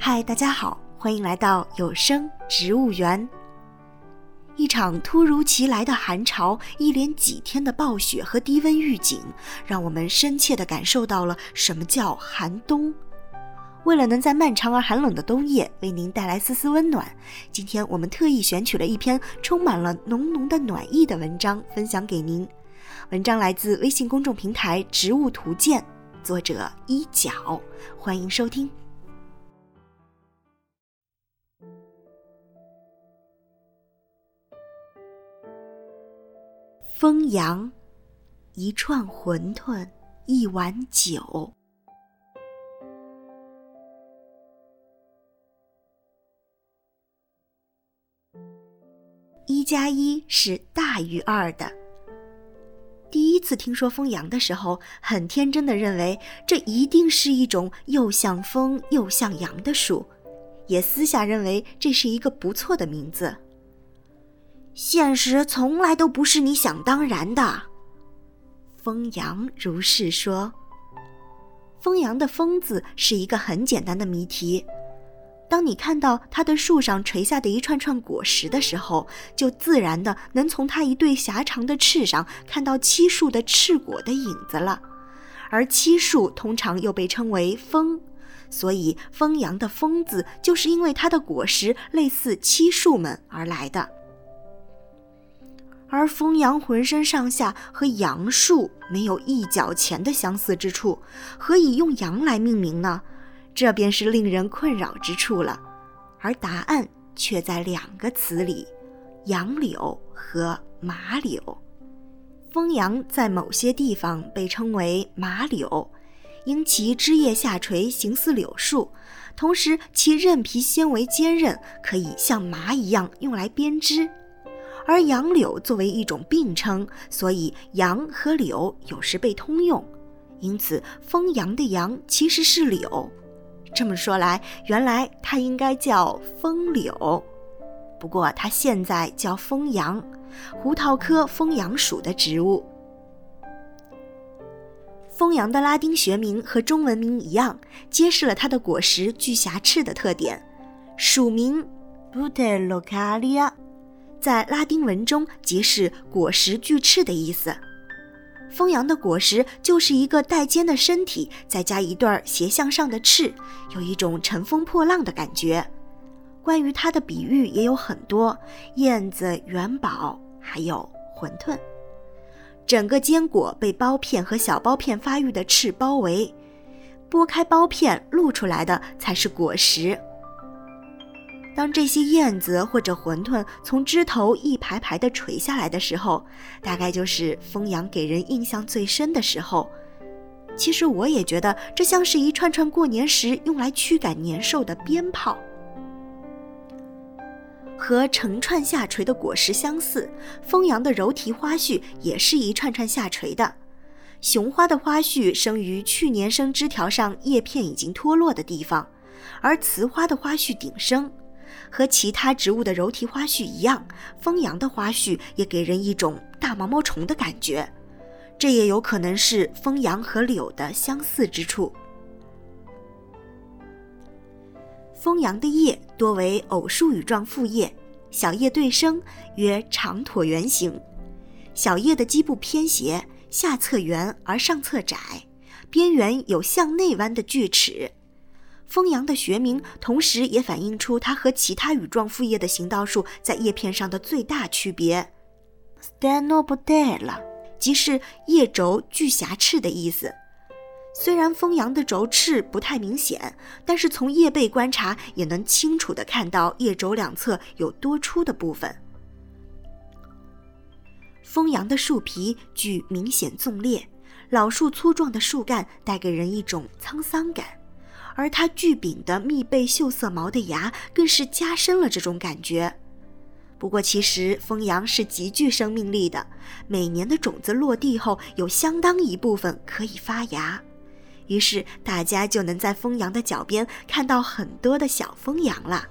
嗨，大家好，欢迎来到有声植物园。一场突如其来的寒潮，一连几天的暴雪和低温预警，让我们深切地感受到了什么叫寒冬。为了能在漫长而寒冷的冬夜为您带来丝丝温暖，今天我们特意选取了一篇充满了浓浓的暖意的文章分享给您。文章来自微信公众平台“植物图鉴”，作者一角，欢迎收听。风扬，一串馄饨，一碗酒。一加一是大于二的。第一次听说风扬的时候，很天真的认为这一定是一种又像风又像羊的树，也私下认为这是一个不错的名字。现实从来都不是你想当然的，风扬如是说。风阳的“风”字是一个很简单的谜题。当你看到它的树上垂下的一串串果实的时候，就自然的能从它一对狭长的翅上看到漆树的翅果的影子了。而漆树通常又被称为枫，所以风阳的“风”字就是因为它的果实类似漆树们而来的。而风扬浑身上下和杨树没有一角钱的相似之处，何以用杨来命名呢？这便是令人困扰之处了。而答案却在两个词里：杨柳和马柳。风杨在某些地方被称为马柳，因其枝叶下垂，形似柳树，同时其韧皮纤维坚韧，可以像麻一样用来编织。而杨柳作为一种并称，所以杨和柳有时被通用，因此风杨的杨其实是柳。这么说来，原来它应该叫风柳，不过它现在叫风杨，胡桃科风杨属的植物。风杨的拉丁学名和中文名一样，揭示了它的果实具瑕翅的特点，属名 b u t e l o c a l i a。在拉丁文中，即是果实巨翅的意思。风扬的果实就是一个带尖的身体，再加一对斜向上的翅，有一种乘风破浪的感觉。关于它的比喻也有很多：燕子、元宝，还有馄饨。整个坚果被苞片和小苞片发育的翅包围，剥开苞片，露出来的才是果实。当这些燕子或者馄饨从枝头一排排地垂下来的时候，大概就是风扬给人印象最深的时候。其实我也觉得这像是一串串过年时用来驱赶年兽的鞭炮。和成串下垂的果实相似，风扬的柔体花序也是一串串下垂的。雄花的花序生于去年生枝条上叶片已经脱落的地方，而雌花的花序顶生。和其他植物的柔体花序一样，风扬的花序也给人一种大毛毛虫的感觉，这也有可能是风扬和柳的相似之处。风扬的叶多为偶数羽状复叶，小叶对生，约长椭圆形，小叶的基部偏斜，下侧圆而上侧窄，边缘有向内弯的锯齿。风扬的学名，同时也反映出它和其他羽状复叶的行道树在叶片上的最大区别。Stenopodella，即是叶轴具瑕翅的意思。虽然风扬的轴翅不太明显，但是从叶背观察也能清楚地看到叶轴两侧有多出的部分。风扬的树皮具明显纵裂，老树粗壮的树干带给人一种沧桑感。而它巨柄的密背锈色毛的芽，更是加深了这种感觉。不过，其实风杨是极具生命力的，每年的种子落地后，有相当一部分可以发芽，于是大家就能在风杨的脚边看到很多的小风杨了。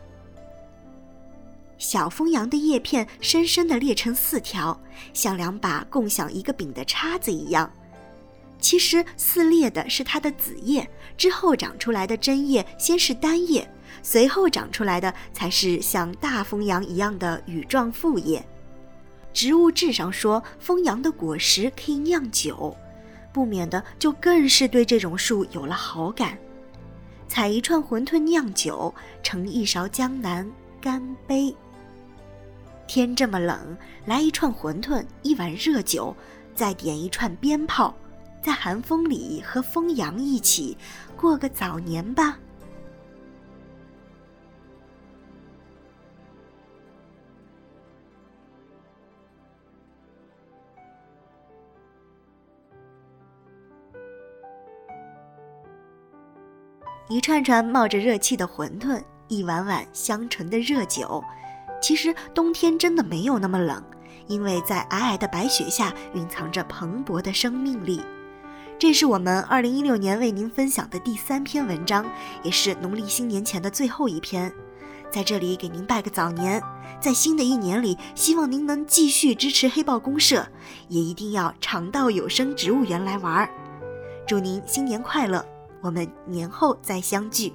小风杨的叶片深深地裂成四条，像两把共享一个柄的叉子一样。其实撕裂的是它的子叶，之后长出来的针叶先是单叶，随后长出来的才是像大风杨一样的羽状复叶。植物志上说，风杨的果实可以酿酒，不免的就更是对这种树有了好感。采一串馄饨酿酒，盛一勺江南，干杯。天这么冷，来一串馄饨，一碗热酒，再点一串鞭炮，在寒风里和枫杨一起过个早年吧。一串串冒着热气的馄饨，一碗碗香醇的热酒。其实冬天真的没有那么冷，因为在皑皑的白雪下蕴藏着蓬勃的生命力。这是我们二零一六年为您分享的第三篇文章，也是农历新年前的最后一篇。在这里给您拜个早年，在新的一年里，希望您能继续支持黑豹公社，也一定要常到有声植物园来玩儿。祝您新年快乐！我们年后再相聚。